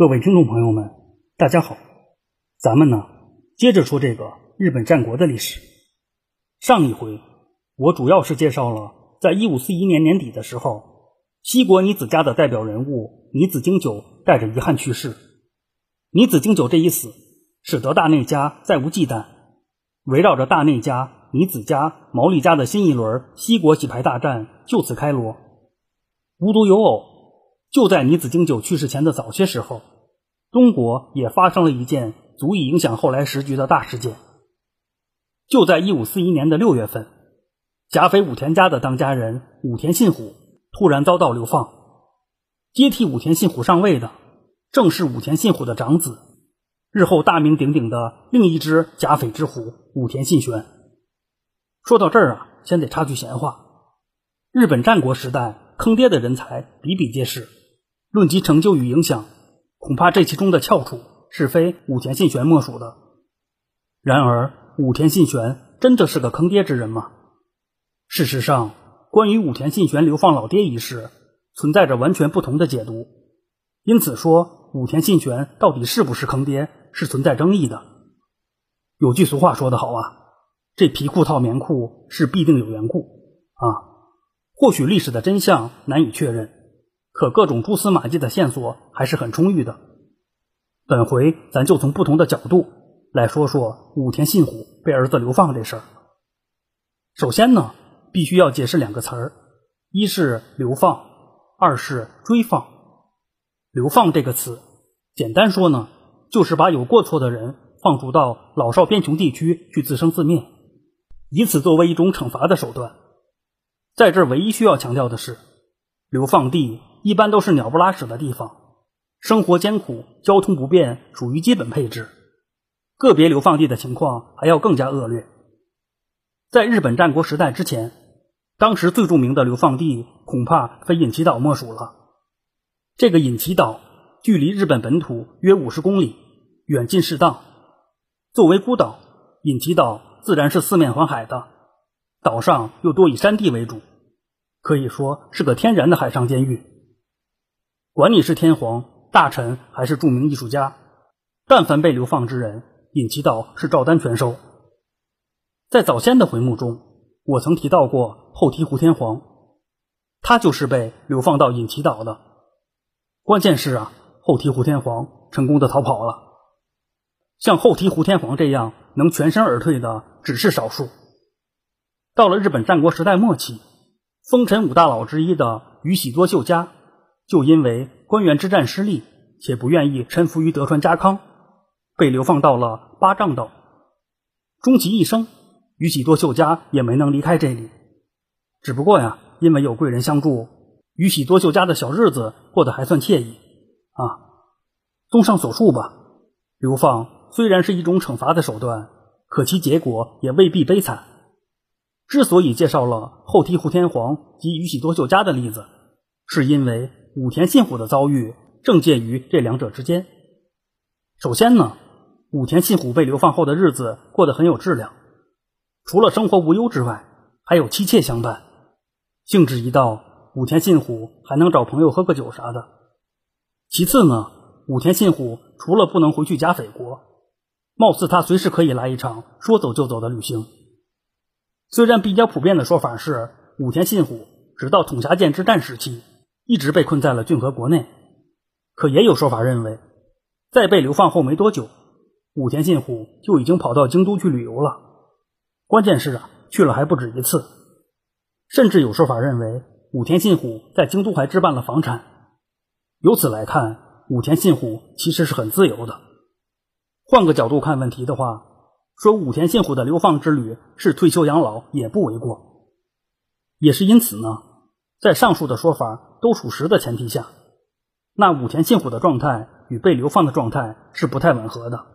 各位听众朋友们，大家好，咱们呢接着说这个日本战国的历史。上一回我主要是介绍了，在一五四一年年底的时候，西国尼子家的代表人物尼子经久带着遗憾去世。尼子经久这一死，使得大内家再无忌惮，围绕着大内家、尼子家、毛利家的新一轮西国洗牌大战就此开锣。无独有偶。就在尼子经久去世前的早些时候，中国也发生了一件足以影响后来时局的大事件。就在一五四一年的六月份，甲斐武田家的当家人武田信虎突然遭到流放，接替武田信虎上位的正是武田信虎的长子，日后大名鼎鼎的另一只甲斐之虎武田信玄。说到这儿啊，先得插句闲话：日本战国时代坑爹的人才比比皆是。论及成就与影响，恐怕这其中的翘楚是非武田信玄莫属的。然而，武田信玄真的是个坑爹之人吗？事实上，关于武田信玄流放老爹一事，存在着完全不同的解读。因此说，武田信玄到底是不是坑爹，是存在争议的。有句俗话说得好啊，这皮裤套棉裤是必定有缘故啊。或许历史的真相难以确认。可各种蛛丝马迹的线索还是很充裕的。本回咱就从不同的角度来说说武田信虎被儿子流放这事儿。首先呢，必须要解释两个词儿，一是流放，二是追放。流放这个词，简单说呢，就是把有过错的人放逐到老少边穷地区去自生自灭，以此作为一种惩罚的手段。在这儿唯一需要强调的是，流放地。一般都是鸟不拉屎的地方，生活艰苦，交通不便，属于基本配置。个别流放地的情况还要更加恶劣。在日本战国时代之前，当时最著名的流放地恐怕非隐岐岛莫属了。这个隐岐岛距离日本本土约五十公里，远近适当。作为孤岛，隐岐岛自然是四面环海的，岛上又多以山地为主，可以说是个天然的海上监狱。管你是天皇、大臣还是著名艺术家，但凡被流放之人，隐岐岛是照单全收。在早先的回目中，我曾提到过后醍醐天皇，他就是被流放到隐岐岛的。关键是啊，后醍醐天皇成功的逃跑了。像后醍醐天皇这样能全身而退的只是少数。到了日本战国时代末期，丰臣五大佬之一的宇喜多秀家。就因为关原之战失利，且不愿意臣服于德川家康，被流放到了八丈岛。终其一生，宇喜多秀家也没能离开这里。只不过呀，因为有贵人相助，宇喜多秀家的小日子过得还算惬意啊。综上所述吧，流放虽然是一种惩罚的手段，可其结果也未必悲惨。之所以介绍了后醍醐天皇及宇喜多秀家的例子，是因为。武田信虎的遭遇正介于这两者之间。首先呢，武田信虎被流放后的日子过得很有质量，除了生活无忧之外，还有妻妾相伴，兴致一到，武田信虎还能找朋友喝个酒啥的。其次呢，武田信虎除了不能回去甲斐国，貌似他随时可以来一场说走就走的旅行。虽然比较普遍的说法是，武田信虎直到统辖舰之战时期。一直被困在了骏河国内，可也有说法认为，在被流放后没多久，武田信虎就已经跑到京都去旅游了。关键是啊，去了还不止一次，甚至有说法认为，武田信虎在京都还置办了房产。由此来看，武田信虎其实是很自由的。换个角度看问题的话，说武田信虎的流放之旅是退休养老也不为过。也是因此呢。在上述的说法都属实的前提下，那武田信虎的状态与被流放的状态是不太吻合的。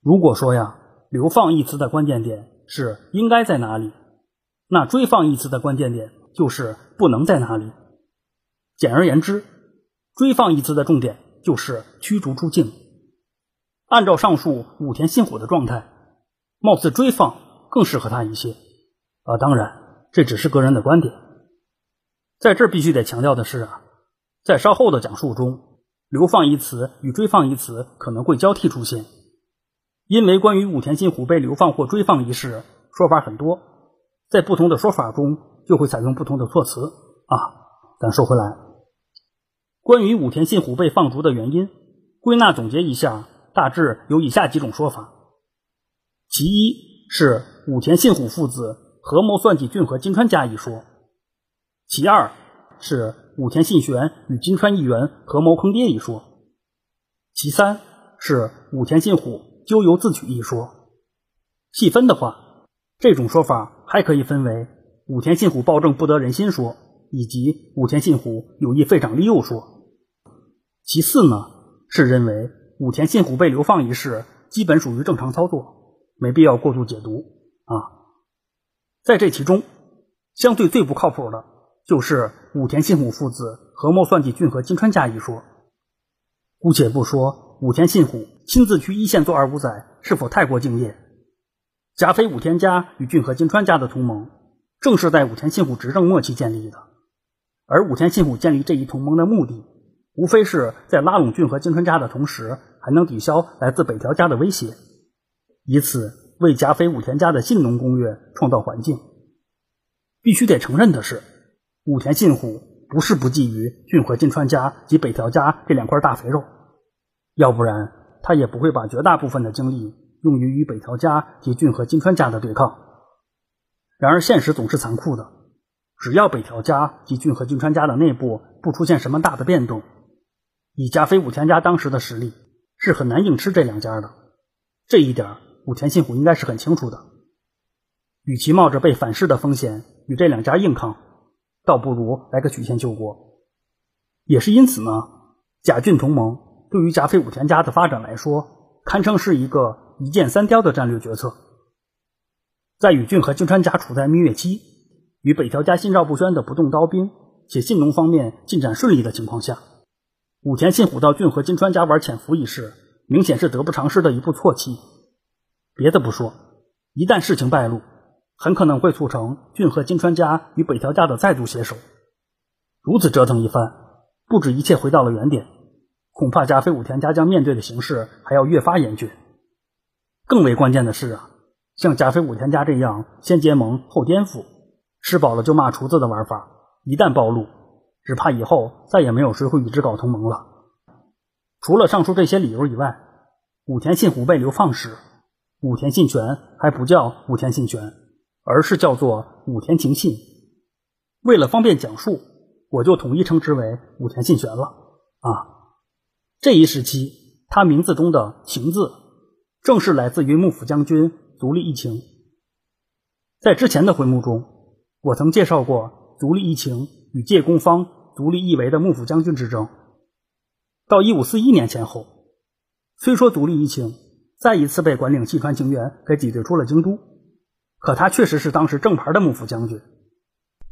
如果说呀，流放一词的关键点是应该在哪里，那追放一词的关键点就是不能在哪里。简而言之，追放一词的重点就是驱逐出境。按照上述武田信虎的状态，貌似追放更适合他一些。啊，当然这只是个人的观点。在这儿必须得强调的是啊，在稍后的讲述中，流放一词与追放一词可能会交替出现，因为关于武田信虎被流放或追放一事，说法很多，在不同的说法中就会采用不同的措辞啊。咱说回来，关于武田信虎被放逐的原因，归纳总结一下，大致有以下几种说法：其一是武田信虎父子合谋算计骏河金川家一说；其二是。武田信玄与金川议员合谋坑爹一说，其三是武田信虎咎由自取一说。细分的话，这种说法还可以分为武田信虎暴政不得人心说，以及武田信虎有意废长立幼说。其次呢，是认为武田信虎被流放一事基本属于正常操作，没必要过度解读啊。在这其中，相对最不靠谱的。就是武田信虎父子合谋算计骏河金川家一说，姑且不说武田信虎亲自去一线做二五仔是否太过敬业，甲斐武田家与骏河金川家的同盟，正是在武田信虎执政末期建立的，而武田信虎建立这一同盟的目的，无非是在拉拢骏河金川家的同时，还能抵消来自北条家的威胁，以此为甲斐武田家的信农公约创造环境。必须得承认的是。武田信虎不是不觊觎骏河金川家及北条家这两块大肥肉，要不然他也不会把绝大部分的精力用于与北条家及骏河金川家的对抗。然而现实总是残酷的，只要北条家及骏河金川家的内部不出现什么大的变动，以加菲武田家当时的实力，是很难硬吃这两家的。这一点武田信虎应该是很清楚的。与其冒着被反噬的风险与这两家硬抗，倒不如来个曲线救国，也是因此呢，甲郡同盟对于甲斐武田家的发展来说，堪称是一个一箭三雕的战略决策。在宇俊和金川家处在蜜月期，与北条家心照不宣的不动刀兵，且信农方面进展顺利的情况下，武田信虎到俊和金川家玩潜伏一事，明显是得不偿失的一步错棋。别的不说，一旦事情败露，很可能会促成骏和金川家与北条家的再度携手。如此折腾一番，不止一切回到了原点，恐怕加菲武田家将面对的形势还要越发严峻。更为关键的是啊，像加菲武田家这样先结盟后颠覆，吃饱了就骂厨子的玩法，一旦暴露，只怕以后再也没有谁会与之搞同盟了。除了上述这些理由以外，武田信虎被流放时，武田信玄还不叫武田信玄。而是叫做武田晴信，为了方便讲述，我就统一称之为武田信玄了。啊，这一时期，他名字中的“晴”字，正是来自于幕府将军足利义晴。在之前的回目中，我曾介绍过足利义晴与借公方足利义为的幕府将军之争。到一五四一年前后，虽说足利义晴再一次被管领细川晴元给挤兑出了京都。可他确实是当时正牌的幕府将军，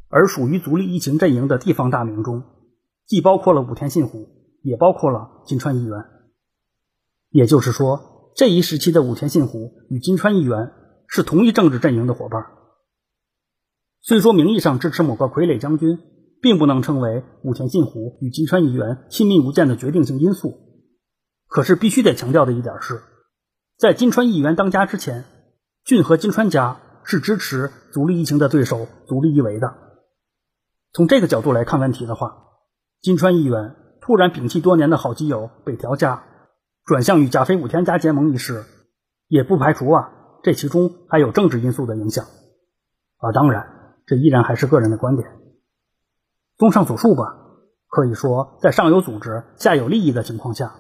而属于足利义晴阵营的地方大名中，既包括了武田信虎，也包括了金川义元。也就是说，这一时期的武田信虎与金川义元是同一政治阵营的伙伴。虽说名义上支持某个傀儡将军，并不能成为武田信虎与金川义元亲密无间的决定性因素，可是必须得强调的一点是，在金川义元当家之前，骏和金川家。是支持足利义晴的对手足利义为的。从这个角度来看问题的话，金川议员突然摒弃多年的好基友北条家，转向与甲斐武田家结盟一事，也不排除啊这其中还有政治因素的影响。啊，当然，这依然还是个人的观点。综上所述吧，可以说在上有组织、下有利益的情况下，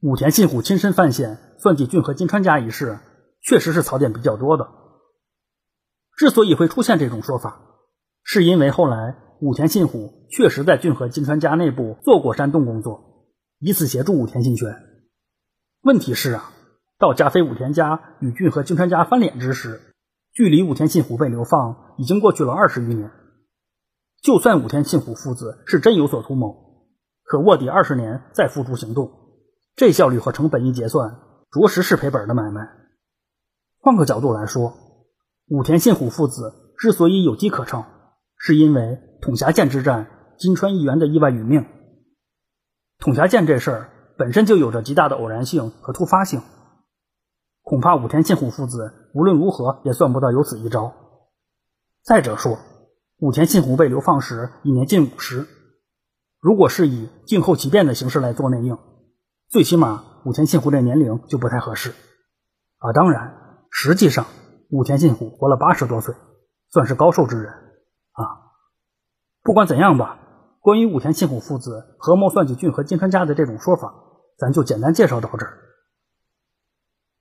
武田信虎亲身犯险算计骏和金川家一事，确实是槽点比较多的。之所以会出现这种说法，是因为后来武田信虎确实在骏河金川家内部做过煽动工作，以此协助武田信玄。问题是啊，到加菲武田家与骏河金川家翻脸之时，距离武田信虎被流放已经过去了二十余年。就算武田信虎父子是真有所图谋，可卧底二十年再付诸行动，这效率和成本一结算，着实是赔本的买卖。换个角度来说。武田信虎父子之所以有机可乘，是因为统辖舰之战金川议员的意外殒命。统辖舰这事儿本身就有着极大的偶然性和突发性，恐怕武田信虎父子无论如何也算不到有此一招。再者说，武田信虎被流放时已年近五十，如果是以静候其变的形式来做内应，最起码武田信虎的年龄就不太合适。啊，当然，实际上武田信虎活了八十多岁，算是高寿之人啊。不管怎样吧。关于武田信虎父子合谋算计骏和金川家的这种说法，咱就简单介绍到这儿。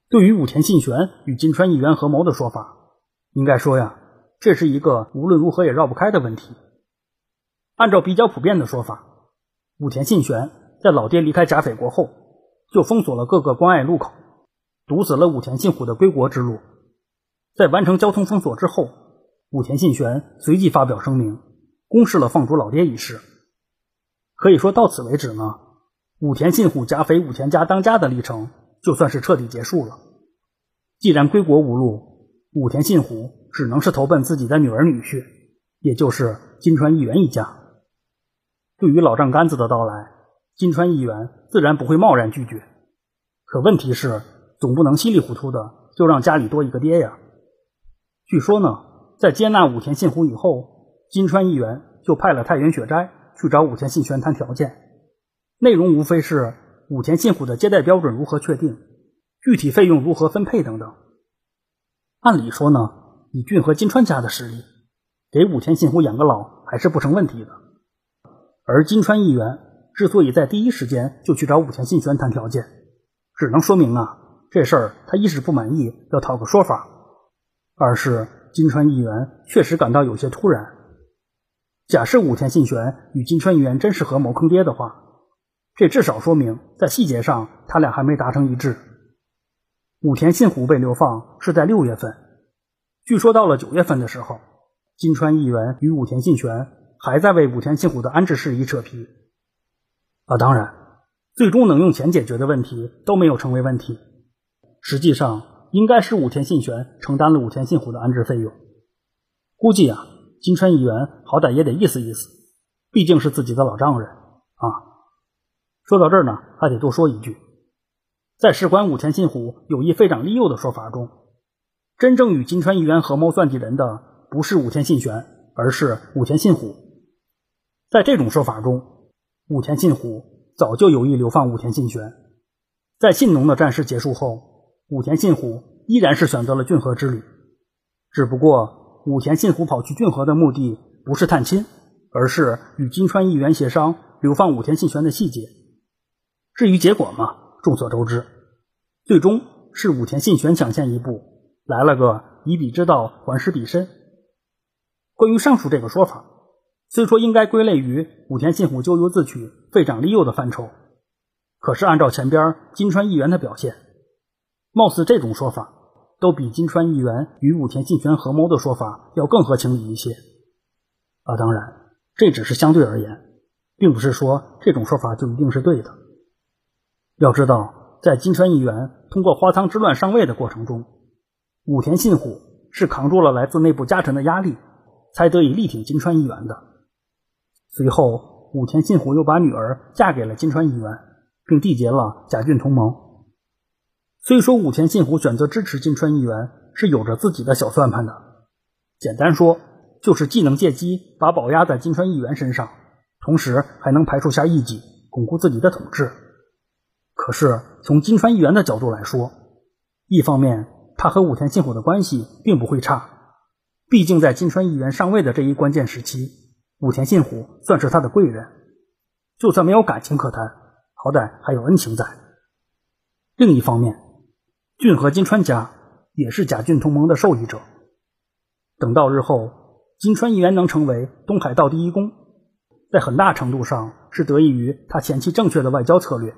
对于武田信玄与金川议员合谋的说法，应该说呀，这是一个无论如何也绕不开的问题。按照比较普遍的说法，武田信玄在老爹离开甲斐国后，就封锁了各个关隘路口，堵死了武田信虎的归国之路。在完成交通封锁之后，武田信玄随即发表声明。公示了放逐老爹一事，可以说到此为止呢。武田信虎甲斐武田家当家的历程就算是彻底结束了。既然归国无路，武田信虎只能是投奔自己的女儿女婿，也就是金川议员一家。对于老丈杆子的到来，金川议员自然不会贸然拒绝。可问题是，总不能稀里糊涂的就让家里多一个爹呀。据说呢，在接纳武田信虎以后。金川议员就派了太原雪斋去找武田信玄谈条件，内容无非是武田信虎的接待标准如何确定，具体费用如何分配等等。按理说呢，以俊和金川家的实力，给武田信虎养个老还是不成问题的。而金川议员之所以在第一时间就去找武田信玄谈条件，只能说明啊，这事儿他一是不满意，要讨个说法；二是金川议员确实感到有些突然。假设武田信玄与金川议员真是合谋坑爹的话，这至少说明在细节上他俩还没达成一致。武田信虎被流放是在六月份，据说到了九月份的时候，金川议员与武田信玄还在为武田信虎的安置事宜扯皮。啊，当然，最终能用钱解决的问题都没有成为问题。实际上，应该是武田信玄承担了武田信虎的安置费用。估计啊。金川议员好歹也得意思意思，毕竟是自己的老丈人啊。说到这儿呢，还得多说一句，在事关武田信虎有意废长立幼的说法中，真正与金川议员合谋算计人的不是武田信玄，而是武田信虎。在这种说法中，武田信虎早就有意流放武田信玄。在信浓的战事结束后，武田信虎依然是选择了骏河之旅，只不过。武田信虎跑去骏河的目的不是探亲，而是与金川议员协商流放武田信玄的细节。至于结果嘛，众所周知，最终是武田信玄抢先一步，来了个以彼之道还施彼身。关于上述这个说法，虽说应该归类于武田信虎咎由自取、废长立幼的范畴，可是按照前边金川议员的表现，貌似这种说法。都比金川议员与武田信玄合谋的说法要更合情理一些啊！当然，这只是相对而言，并不是说这种说法就一定是对的。要知道，在金川议员通过花仓之乱上位的过程中，武田信虎是扛住了来自内部家臣的压力，才得以力挺金川议员的。随后，武田信虎又把女儿嫁给了金川议员，并缔结了甲郡同盟。虽说武田信虎选择支持金川议员是有着自己的小算盘的，简单说就是既能借机把宝压在金川议员身上，同时还能排除下异己，巩固自己的统治。可是从金川议员的角度来说，一方面他和武田信虎的关系并不会差，毕竟在金川议员上位的这一关键时期，武田信虎算是他的贵人，就算没有感情可谈，好歹还有恩情在。另一方面，俊和金川家也是甲俊同盟的受益者。等到日后金川议员能成为东海道第一公，在很大程度上是得益于他前期正确的外交策略。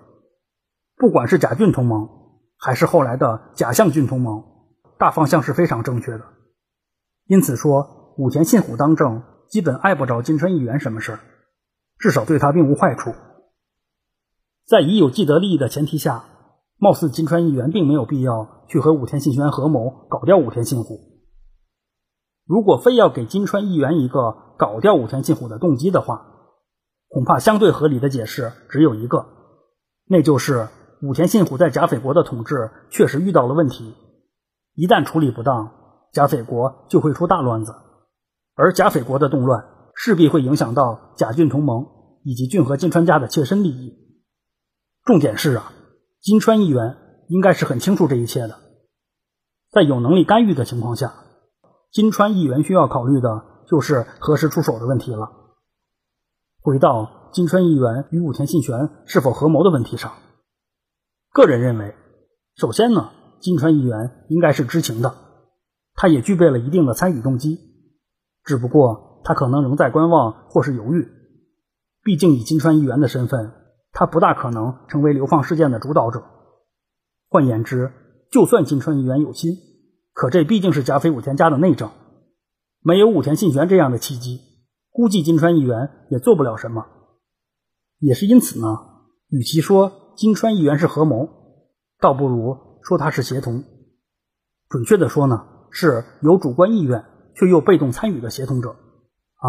不管是甲俊同盟，还是后来的甲相俊同盟，大方向是非常正确的。因此说，武田信虎当政基本碍不着金川议员什么事儿，至少对他并无坏处。在已有既得利益的前提下。貌似金川议员并没有必要去和武田信玄合谋搞掉武田信虎。如果非要给金川议员一个搞掉武田信虎的动机的话，恐怕相对合理的解释只有一个，那就是武田信虎在甲斐国的统治确实遇到了问题，一旦处理不当，甲斐国就会出大乱子，而甲斐国的动乱势必会影响到甲郡同盟以及郡和金川家的切身利益。重点是啊，金川议员应该是很清楚这一切的，在有能力干预的情况下，金川议员需要考虑的就是何时出手的问题了。回到金川议员与武田信玄是否合谋的问题上，个人认为，首先呢，金川议员应该是知情的，他也具备了一定的参与动机，只不过他可能仍在观望或是犹豫。毕竟以金川议员的身份，他不大可能成为流放事件的主导者。换言之，就算金川议员有心，可这毕竟是甲斐武田家的内政，没有武田信玄这样的契机。估计金川议员也做不了什么，也是因此呢，与其说金川议员是合谋，倒不如说他是协同。准确的说呢，是有主观意愿却又被动参与的协同者啊。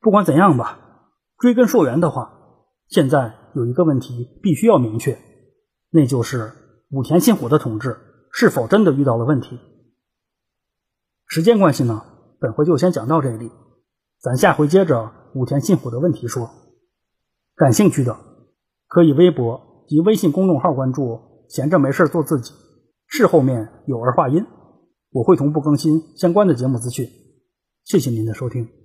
不管怎样吧，追根溯源的话，现在有一个问题必须要明确，那就是武田信虎的统治是否真的遇到了问题。时间关系呢，本回就先讲到这里。咱下回接着武田信虎的问题说，感兴趣的可以微博及微信公众号关注，闲着没事做自己，事后面有儿化音，我会同步更新相关的节目资讯。谢谢您的收听。